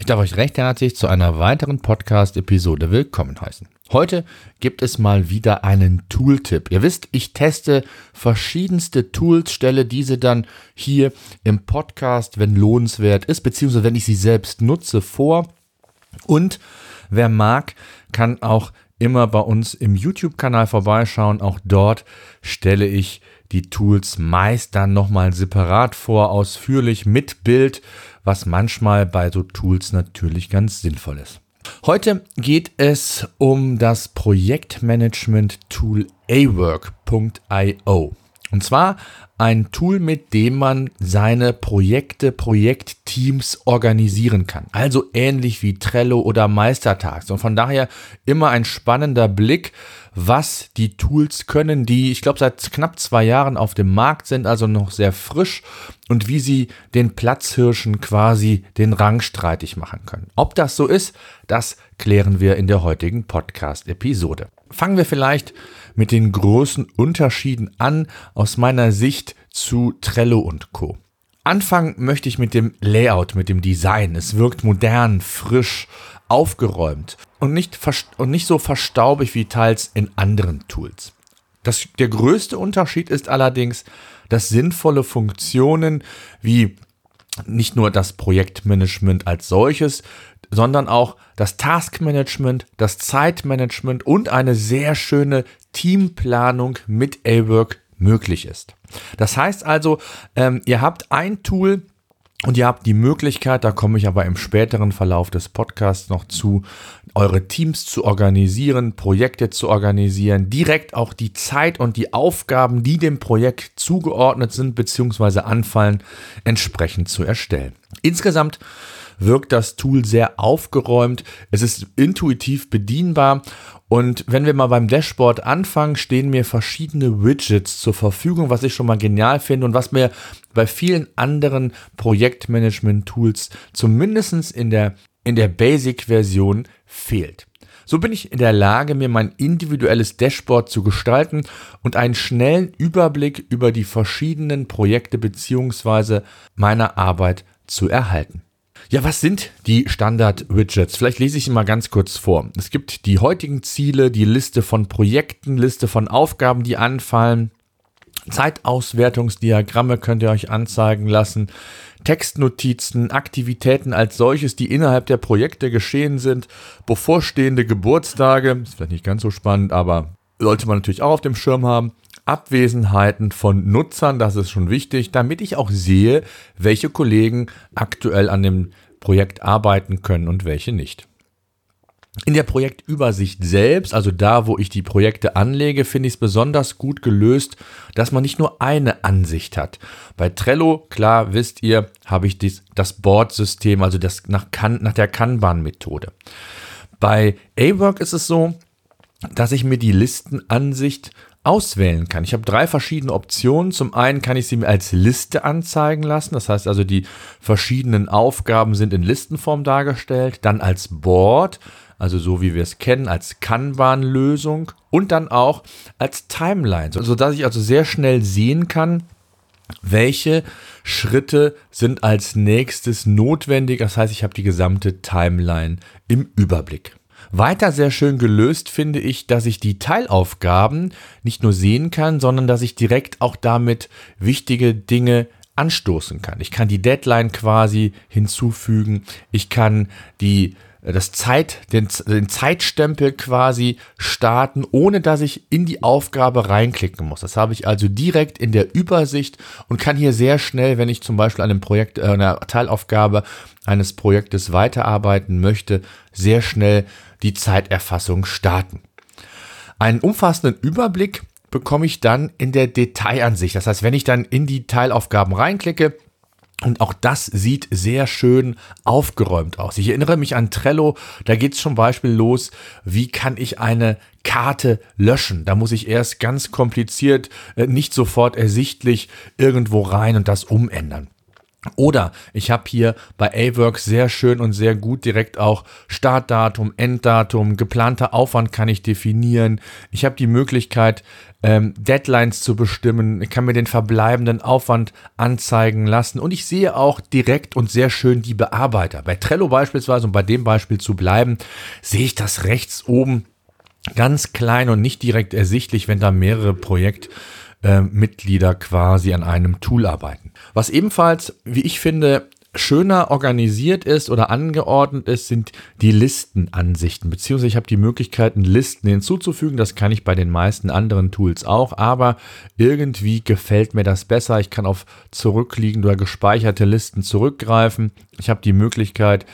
Ich darf euch recht herzlich zu einer weiteren Podcast-Episode willkommen heißen. Heute gibt es mal wieder einen Tooltip. Ihr wisst, ich teste verschiedenste Tools, stelle diese dann hier im Podcast, wenn lohnenswert ist, beziehungsweise wenn ich sie selbst nutze, vor. Und wer mag, kann auch immer bei uns im YouTube-Kanal vorbeischauen. Auch dort stelle ich die Tools meist dann nochmal separat vor, ausführlich mit Bild, was manchmal bei so Tools natürlich ganz sinnvoll ist. Heute geht es um das Projektmanagement-Tool awork.io. Und zwar ein Tool, mit dem man seine Projekte, Projektteams organisieren kann. Also ähnlich wie Trello oder Meistertags. Und von daher immer ein spannender Blick, was die Tools können, die ich glaube seit knapp zwei Jahren auf dem Markt sind, also noch sehr frisch und wie sie den Platzhirschen quasi den Rang streitig machen können. Ob das so ist, das klären wir in der heutigen Podcast-Episode. Fangen wir vielleicht mit den großen Unterschieden an aus meiner Sicht zu Trello und Co. Anfangen möchte ich mit dem Layout, mit dem Design. Es wirkt modern, frisch, aufgeräumt und nicht, und nicht so verstaubig wie teils in anderen Tools. Das, der größte Unterschied ist allerdings, dass sinnvolle Funktionen wie nicht nur das Projektmanagement als solches, sondern auch das Taskmanagement, das Zeitmanagement und eine sehr schöne Teamplanung mit A-Work möglich ist. Das heißt also, ähm, ihr habt ein Tool, und ihr habt die Möglichkeit, da komme ich aber im späteren Verlauf des Podcasts noch zu, eure Teams zu organisieren, Projekte zu organisieren, direkt auch die Zeit und die Aufgaben, die dem Projekt zugeordnet sind bzw. anfallen, entsprechend zu erstellen. Insgesamt wirkt das Tool sehr aufgeräumt, es ist intuitiv bedienbar und wenn wir mal beim Dashboard anfangen, stehen mir verschiedene Widgets zur Verfügung, was ich schon mal genial finde und was mir bei vielen anderen Projektmanagement-Tools zumindest in der, in der Basic-Version fehlt. So bin ich in der Lage, mir mein individuelles Dashboard zu gestalten und einen schnellen Überblick über die verschiedenen Projekte bzw. meiner Arbeit zu erhalten. Ja, was sind die Standard-Widgets? Vielleicht lese ich sie mal ganz kurz vor. Es gibt die heutigen Ziele, die Liste von Projekten, Liste von Aufgaben, die anfallen. Zeitauswertungsdiagramme könnt ihr euch anzeigen lassen. Textnotizen, Aktivitäten als solches, die innerhalb der Projekte geschehen sind, bevorstehende Geburtstage, ist vielleicht nicht ganz so spannend, aber sollte man natürlich auch auf dem Schirm haben. Abwesenheiten von Nutzern, das ist schon wichtig, damit ich auch sehe, welche Kollegen aktuell an dem Projekt arbeiten können und welche nicht. In der Projektübersicht selbst, also da, wo ich die Projekte anlege, finde ich es besonders gut gelöst, dass man nicht nur eine Ansicht hat. Bei Trello, klar, wisst ihr, habe ich dies, das Board-System, also das nach, kan, nach der Kanban-Methode. Bei A-Work ist es so, dass ich mir die Listenansicht auswählen kann. Ich habe drei verschiedene Optionen. Zum einen kann ich sie mir als Liste anzeigen lassen. Das heißt also, die verschiedenen Aufgaben sind in Listenform dargestellt. Dann als Board, also so wie wir es kennen, als Kanban-Lösung und dann auch als Timeline, sodass ich also sehr schnell sehen kann, welche Schritte sind als nächstes notwendig. Das heißt, ich habe die gesamte Timeline im Überblick. Weiter sehr schön gelöst finde ich, dass ich die Teilaufgaben nicht nur sehen kann, sondern dass ich direkt auch damit wichtige Dinge anstoßen kann. Ich kann die Deadline quasi hinzufügen. Ich kann die das Zeit, den, den Zeitstempel quasi starten, ohne dass ich in die Aufgabe reinklicken muss. Das habe ich also direkt in der Übersicht und kann hier sehr schnell, wenn ich zum Beispiel an einem Projekt, äh, einer Teilaufgabe eines Projektes weiterarbeiten möchte, sehr schnell die Zeiterfassung starten. Einen umfassenden Überblick bekomme ich dann in der Detailansicht. Das heißt, wenn ich dann in die Teilaufgaben reinklicke, Und auch das sieht sehr schön aufgeräumt aus. Ich erinnere mich an Trello, da geht es zum Beispiel los, wie kann ich eine Karte löschen? Da muss ich erst ganz kompliziert, äh, nicht sofort ersichtlich irgendwo rein und das umändern. Oder ich habe hier bei A-Work sehr schön und sehr gut direkt auch Startdatum, Enddatum, geplanter Aufwand kann ich definieren. Ich habe die Möglichkeit, ähm, Deadlines zu bestimmen. Ich kann mir den verbleibenden Aufwand anzeigen lassen und ich sehe auch direkt und sehr schön die Bearbeiter. Bei Trello beispielsweise, um bei dem Beispiel zu bleiben, sehe ich das rechts oben ganz klein und nicht direkt ersichtlich, wenn da mehrere Projektmitglieder äh, quasi an einem Tool arbeiten. Was ebenfalls, wie ich finde, schöner organisiert ist oder angeordnet ist, sind die Listenansichten. Beziehungsweise ich habe die Möglichkeiten, Listen hinzuzufügen. Das kann ich bei den meisten anderen Tools auch. Aber irgendwie gefällt mir das besser. Ich kann auf zurückliegende oder gespeicherte Listen zurückgreifen. Ich habe die Möglichkeit,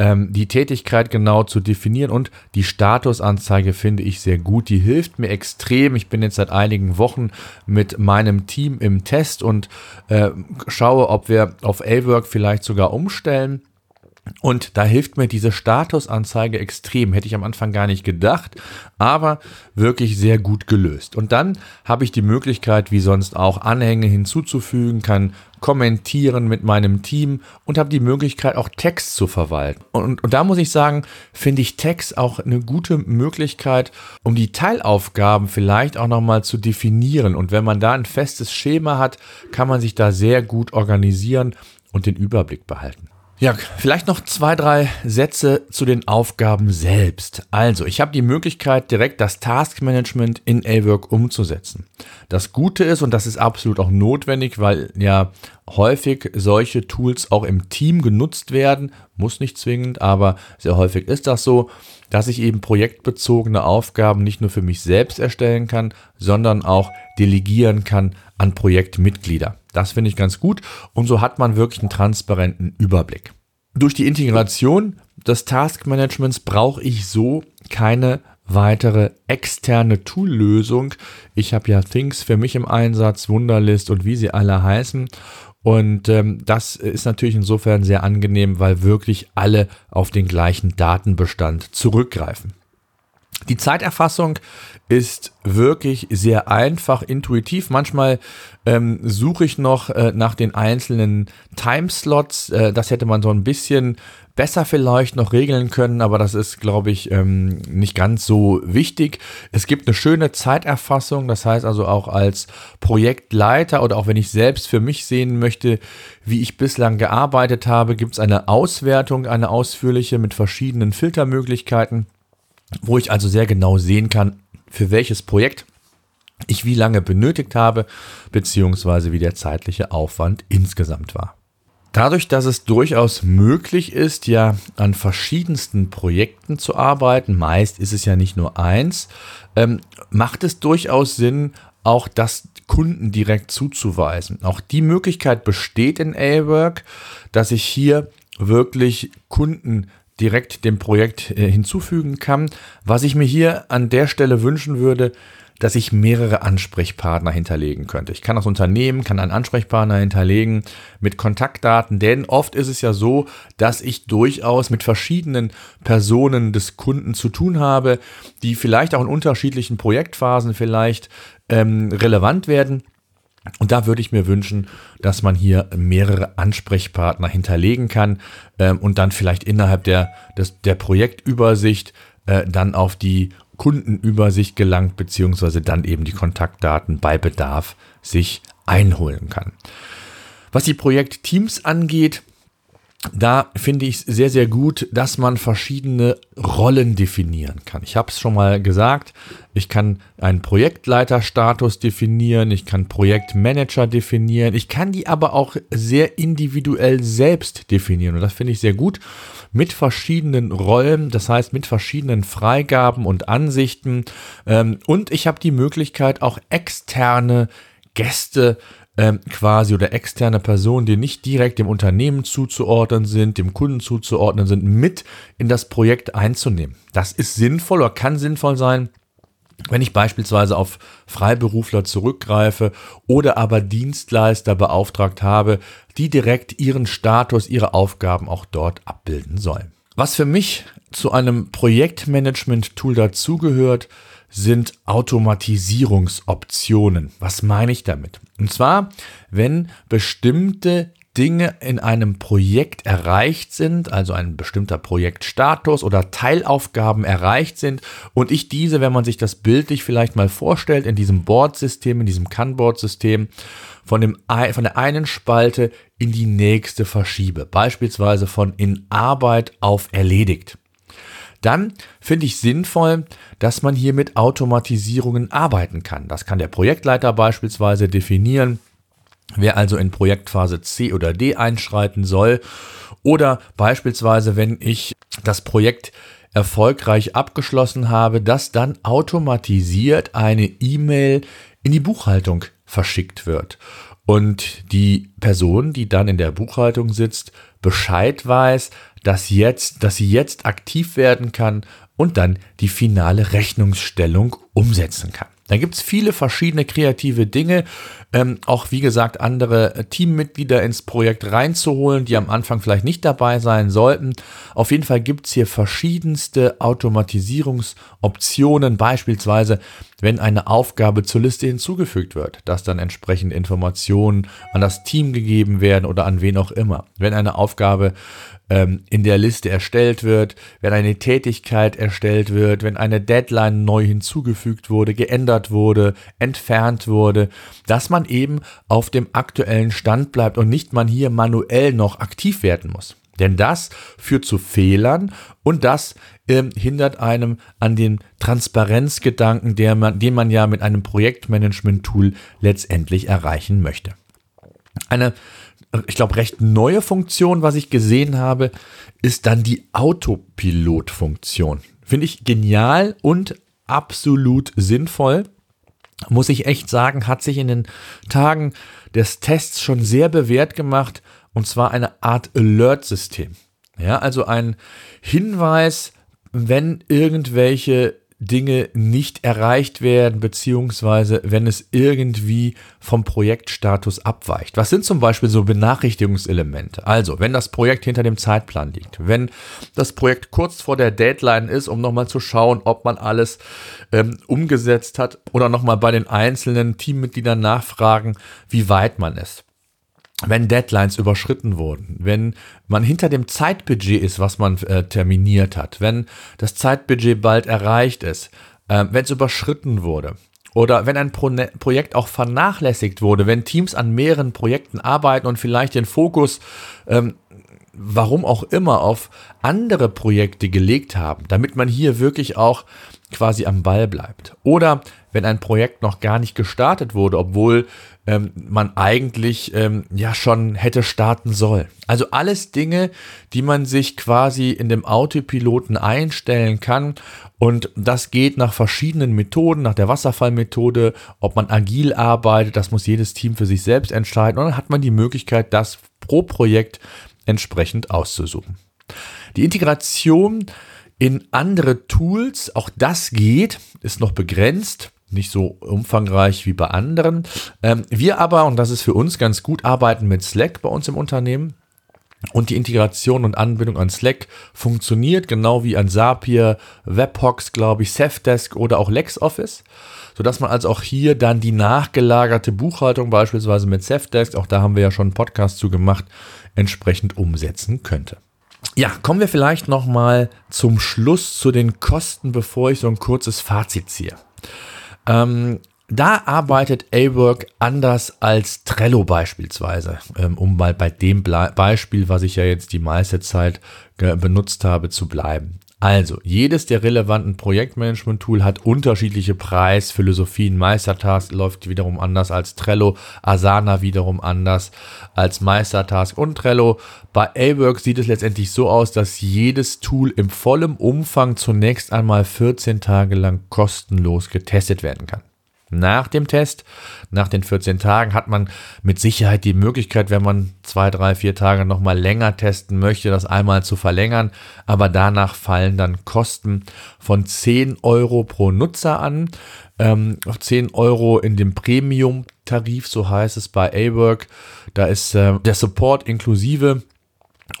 ähm, die Tätigkeit genau zu definieren und die Statusanzeige finde ich sehr gut. Die hilft mir extrem. Ich bin jetzt seit einigen Wochen mit meinem Team im Test und äh, schaue, ob wir auf A-Work vielleicht sogar umstellen. Und da hilft mir diese Statusanzeige extrem. Hätte ich am Anfang gar nicht gedacht, aber wirklich sehr gut gelöst. Und dann habe ich die Möglichkeit, wie sonst auch, Anhänge hinzuzufügen, kann kommentieren mit meinem Team und habe die Möglichkeit, auch Text zu verwalten. Und, und da muss ich sagen, finde ich Text auch eine gute Möglichkeit, um die Teilaufgaben vielleicht auch nochmal zu definieren. Und wenn man da ein festes Schema hat, kann man sich da sehr gut organisieren und den Überblick behalten. Ja, vielleicht noch zwei, drei Sätze zu den Aufgaben selbst. Also, ich habe die Möglichkeit, direkt das Taskmanagement in A-Work umzusetzen. Das Gute ist, und das ist absolut auch notwendig, weil ja häufig solche Tools auch im Team genutzt werden, muss nicht zwingend, aber sehr häufig ist das so, dass ich eben projektbezogene Aufgaben nicht nur für mich selbst erstellen kann, sondern auch delegieren kann an Projektmitglieder. Das finde ich ganz gut und so hat man wirklich einen transparenten Überblick. Durch die Integration des Taskmanagements brauche ich so keine weitere externe Toollösung. Ich habe ja Things für mich im Einsatz, Wunderlist und wie sie alle heißen. Und ähm, das ist natürlich insofern sehr angenehm, weil wirklich alle auf den gleichen Datenbestand zurückgreifen. Die Zeiterfassung ist wirklich sehr einfach, intuitiv. Manchmal ähm, suche ich noch äh, nach den einzelnen Timeslots. Äh, das hätte man so ein bisschen besser vielleicht noch regeln können, aber das ist, glaube ich, ähm, nicht ganz so wichtig. Es gibt eine schöne Zeiterfassung, das heißt also auch als Projektleiter oder auch wenn ich selbst für mich sehen möchte, wie ich bislang gearbeitet habe, gibt es eine Auswertung, eine ausführliche mit verschiedenen Filtermöglichkeiten wo ich also sehr genau sehen kann, für welches Projekt ich wie lange benötigt habe, beziehungsweise wie der zeitliche Aufwand insgesamt war. Dadurch, dass es durchaus möglich ist, ja an verschiedensten Projekten zu arbeiten, meist ist es ja nicht nur eins, ähm, macht es durchaus Sinn, auch das Kunden direkt zuzuweisen. Auch die Möglichkeit besteht in A-Work, dass ich hier wirklich Kunden direkt dem Projekt äh, hinzufügen kann. Was ich mir hier an der Stelle wünschen würde, dass ich mehrere Ansprechpartner hinterlegen könnte. Ich kann das Unternehmen, kann einen Ansprechpartner hinterlegen mit Kontaktdaten, denn oft ist es ja so, dass ich durchaus mit verschiedenen Personen des Kunden zu tun habe, die vielleicht auch in unterschiedlichen Projektphasen vielleicht ähm, relevant werden. Und da würde ich mir wünschen, dass man hier mehrere Ansprechpartner hinterlegen kann ähm, und dann vielleicht innerhalb der, des, der Projektübersicht äh, dann auf die Kundenübersicht gelangt, beziehungsweise dann eben die Kontaktdaten bei Bedarf sich einholen kann. Was die Projektteams angeht, da finde ich es sehr, sehr gut, dass man verschiedene Rollen definieren kann. Ich habe es schon mal gesagt, ich kann einen Projektleiterstatus definieren, ich kann Projektmanager definieren, ich kann die aber auch sehr individuell selbst definieren und das finde ich sehr gut mit verschiedenen Rollen, das heißt mit verschiedenen Freigaben und Ansichten ähm, und ich habe die Möglichkeit auch externe Gäste ähm, quasi oder externe Personen, die nicht direkt dem Unternehmen zuzuordnen sind, dem Kunden zuzuordnen sind, mit in das Projekt einzunehmen. Das ist sinnvoll oder kann sinnvoll sein, Wenn ich beispielsweise auf Freiberufler zurückgreife oder aber Dienstleister beauftragt habe, die direkt ihren Status, ihre Aufgaben auch dort abbilden sollen. Was für mich zu einem Projektmanagement-Tool dazugehört, sind Automatisierungsoptionen. Was meine ich damit? Und zwar, wenn bestimmte Dinge in einem Projekt erreicht sind, also ein bestimmter Projektstatus oder Teilaufgaben erreicht sind und ich diese, wenn man sich das bildlich vielleicht mal vorstellt, in diesem Board-System, in diesem Kanban-System von, von der einen Spalte in die nächste verschiebe, beispielsweise von in Arbeit auf erledigt dann finde ich sinnvoll, dass man hier mit Automatisierungen arbeiten kann. Das kann der Projektleiter beispielsweise definieren, wer also in Projektphase C oder D einschreiten soll. Oder beispielsweise, wenn ich das Projekt erfolgreich abgeschlossen habe, dass dann automatisiert eine E-Mail in die Buchhaltung verschickt wird. Und die Person, die dann in der Buchhaltung sitzt, Bescheid weiß, dass jetzt, dass sie jetzt aktiv werden kann und dann die finale Rechnungsstellung umsetzen kann. Da gibt es viele verschiedene kreative Dinge, ähm, auch wie gesagt andere Teammitglieder ins Projekt reinzuholen, die am Anfang vielleicht nicht dabei sein sollten. Auf jeden Fall gibt es hier verschiedenste Automatisierungsoptionen, beispielsweise wenn eine Aufgabe zur Liste hinzugefügt wird, dass dann entsprechend Informationen an das Team gegeben werden oder an wen auch immer. Wenn eine Aufgabe ähm, in der Liste erstellt wird, wenn eine Tätigkeit erstellt wird, wenn eine Deadline neu hinzugefügt wurde, geändert wurde, entfernt wurde, dass man eben auf dem aktuellen Stand bleibt und nicht man hier manuell noch aktiv werden muss. Denn das führt zu Fehlern und das ähm, hindert einem an den Transparenzgedanken, der man, den man ja mit einem Projektmanagement-Tool letztendlich erreichen möchte. Eine ich glaube, recht neue Funktion, was ich gesehen habe, ist dann die Autopilot-Funktion. Finde ich genial und absolut sinnvoll. Muss ich echt sagen, hat sich in den Tagen des Tests schon sehr bewährt gemacht. Und zwar eine Art Alert-System. Ja, also ein Hinweis, wenn irgendwelche Dinge nicht erreicht werden, beziehungsweise wenn es irgendwie vom Projektstatus abweicht. Was sind zum Beispiel so Benachrichtigungselemente? Also, wenn das Projekt hinter dem Zeitplan liegt, wenn das Projekt kurz vor der Deadline ist, um nochmal zu schauen, ob man alles ähm, umgesetzt hat oder nochmal bei den einzelnen Teammitgliedern nachfragen, wie weit man ist wenn Deadlines überschritten wurden, wenn man hinter dem Zeitbudget ist, was man äh, terminiert hat, wenn das Zeitbudget bald erreicht ist, äh, wenn es überschritten wurde oder wenn ein Pro Projekt auch vernachlässigt wurde, wenn Teams an mehreren Projekten arbeiten und vielleicht den Fokus, ähm, warum auch immer, auf andere Projekte gelegt haben, damit man hier wirklich auch quasi am Ball bleibt. Oder wenn ein Projekt noch gar nicht gestartet wurde, obwohl ähm, man eigentlich ähm, ja schon hätte starten sollen. Also alles Dinge, die man sich quasi in dem Autopiloten einstellen kann. Und das geht nach verschiedenen Methoden, nach der Wasserfallmethode, ob man agil arbeitet, das muss jedes Team für sich selbst entscheiden. Und dann hat man die Möglichkeit, das pro Projekt entsprechend auszusuchen. Die Integration in andere Tools, auch das geht, ist noch begrenzt nicht so umfangreich wie bei anderen. Ähm, wir aber, und das ist für uns ganz gut, arbeiten mit Slack bei uns im Unternehmen. Und die Integration und Anbindung an Slack funktioniert genau wie an Zapier, Webhooks, glaube ich, Safdesk oder auch LexOffice, sodass man also auch hier dann die nachgelagerte Buchhaltung beispielsweise mit Safdesk, auch da haben wir ja schon einen Podcast zu gemacht, entsprechend umsetzen könnte. Ja, kommen wir vielleicht nochmal zum Schluss zu den Kosten, bevor ich so ein kurzes Fazit ziehe. Ähm, da arbeitet A-Work anders als Trello beispielsweise, ähm, um mal bei dem Beispiel, was ich ja jetzt die meiste Zeit benutzt habe, zu bleiben. Also, jedes der relevanten Projektmanagement-Tool hat unterschiedliche Preisphilosophien. Meistertask läuft wiederum anders als Trello, Asana wiederum anders als Meistertask und Trello. Bei A-Work sieht es letztendlich so aus, dass jedes Tool im vollen Umfang zunächst einmal 14 Tage lang kostenlos getestet werden kann. Nach dem Test, nach den 14 Tagen, hat man mit Sicherheit die Möglichkeit, wenn man zwei, drei, vier Tage nochmal länger testen möchte, das einmal zu verlängern. Aber danach fallen dann Kosten von 10 Euro pro Nutzer an. Ähm, 10 Euro in dem Premium-Tarif, so heißt es bei A-Work. Da ist äh, der Support inklusive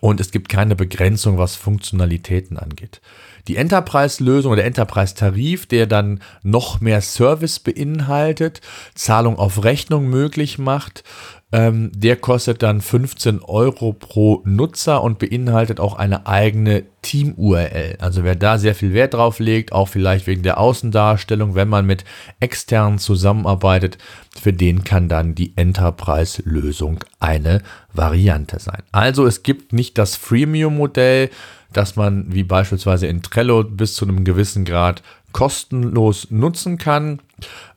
und es gibt keine Begrenzung, was Funktionalitäten angeht. Die Enterprise-Lösung oder Enterprise-Tarif, der dann noch mehr Service beinhaltet, Zahlung auf Rechnung möglich macht, ähm, der kostet dann 15 Euro pro Nutzer und beinhaltet auch eine eigene Team-URL. Also wer da sehr viel Wert drauf legt, auch vielleicht wegen der Außendarstellung, wenn man mit externen zusammenarbeitet, für den kann dann die Enterprise-Lösung eine Variante sein. Also es gibt nicht das Freemium-Modell, dass man wie beispielsweise in Trello bis zu einem gewissen Grad kostenlos nutzen kann.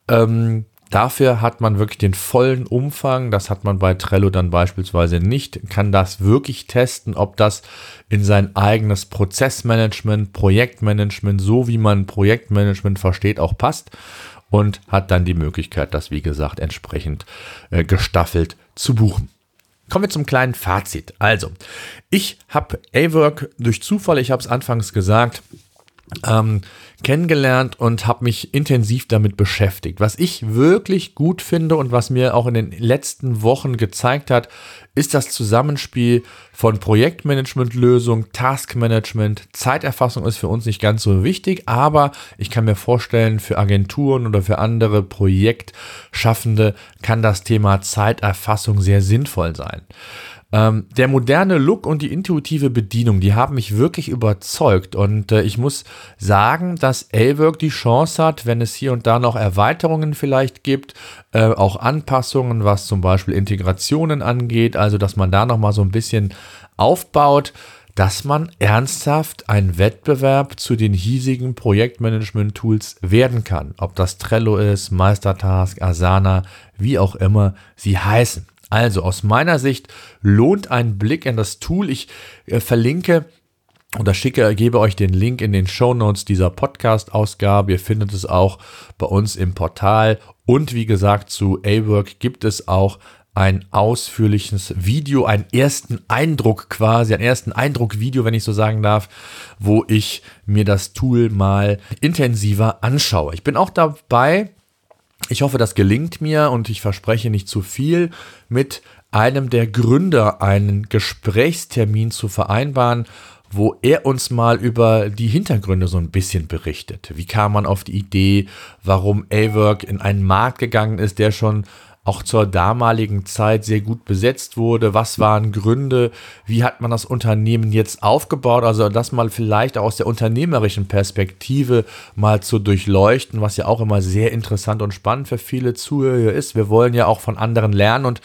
Ähm, Dafür hat man wirklich den vollen Umfang. Das hat man bei Trello dann beispielsweise nicht. Kann das wirklich testen, ob das in sein eigenes Prozessmanagement, Projektmanagement, so wie man Projektmanagement versteht, auch passt. Und hat dann die Möglichkeit, das wie gesagt entsprechend äh, gestaffelt zu buchen. Kommen wir zum kleinen Fazit. Also, ich habe A-Work durch Zufall, ich habe es anfangs gesagt, ähm, kennengelernt und habe mich intensiv damit beschäftigt. Was ich wirklich gut finde und was mir auch in den letzten Wochen gezeigt hat, ist das Zusammenspiel von Projektmanagement-Lösung, Taskmanagement. Zeiterfassung ist für uns nicht ganz so wichtig, aber ich kann mir vorstellen, für Agenturen oder für andere Projektschaffende kann das Thema Zeiterfassung sehr sinnvoll sein. Ähm, der moderne Look und die intuitive Bedienung, die haben mich wirklich überzeugt. Und äh, ich muss sagen, dass A-Work die Chance hat, wenn es hier und da noch Erweiterungen vielleicht gibt, äh, auch Anpassungen, was zum Beispiel Integrationen angeht, also dass man da nochmal so ein bisschen aufbaut, dass man ernsthaft ein Wettbewerb zu den hiesigen Projektmanagement-Tools werden kann. Ob das Trello ist, Meistertask, Asana, wie auch immer sie heißen. Also aus meiner Sicht lohnt ein Blick in das Tool. Ich äh, verlinke oder schicke, gebe euch den Link in den Show Notes dieser Podcast-Ausgabe. Ihr findet es auch bei uns im Portal. Und wie gesagt, zu A-Work gibt es auch ein ausführliches Video, einen ersten Eindruck quasi, einen ersten Eindruck-Video, wenn ich so sagen darf, wo ich mir das Tool mal intensiver anschaue. Ich bin auch dabei, ich hoffe, das gelingt mir und ich verspreche nicht zu viel, mit einem der Gründer einen Gesprächstermin zu vereinbaren, wo er uns mal über die Hintergründe so ein bisschen berichtet. Wie kam man auf die Idee, warum A-Work in einen Markt gegangen ist, der schon auch zur damaligen Zeit sehr gut besetzt wurde. Was waren Gründe? Wie hat man das Unternehmen jetzt aufgebaut? Also das mal vielleicht aus der unternehmerischen Perspektive mal zu durchleuchten, was ja auch immer sehr interessant und spannend für viele Zuhörer ist. Wir wollen ja auch von anderen lernen und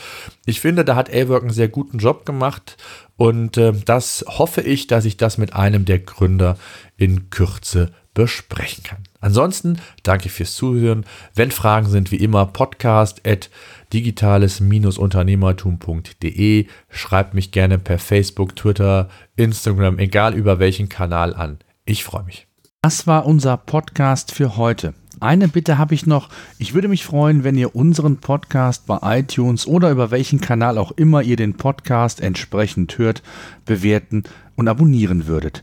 ich finde, da hat A-Work einen sehr guten Job gemacht und äh, das hoffe ich, dass ich das mit einem der Gründer in Kürze besprechen kann. Ansonsten danke fürs Zuhören. Wenn Fragen sind, wie immer, podcast at digitales-unternehmertum.de. Schreibt mich gerne per Facebook, Twitter, Instagram, egal über welchen Kanal an. Ich freue mich. Das war unser Podcast für heute. Eine Bitte habe ich noch. Ich würde mich freuen, wenn ihr unseren Podcast bei iTunes oder über welchen Kanal auch immer ihr den Podcast entsprechend hört, bewerten und abonnieren würdet.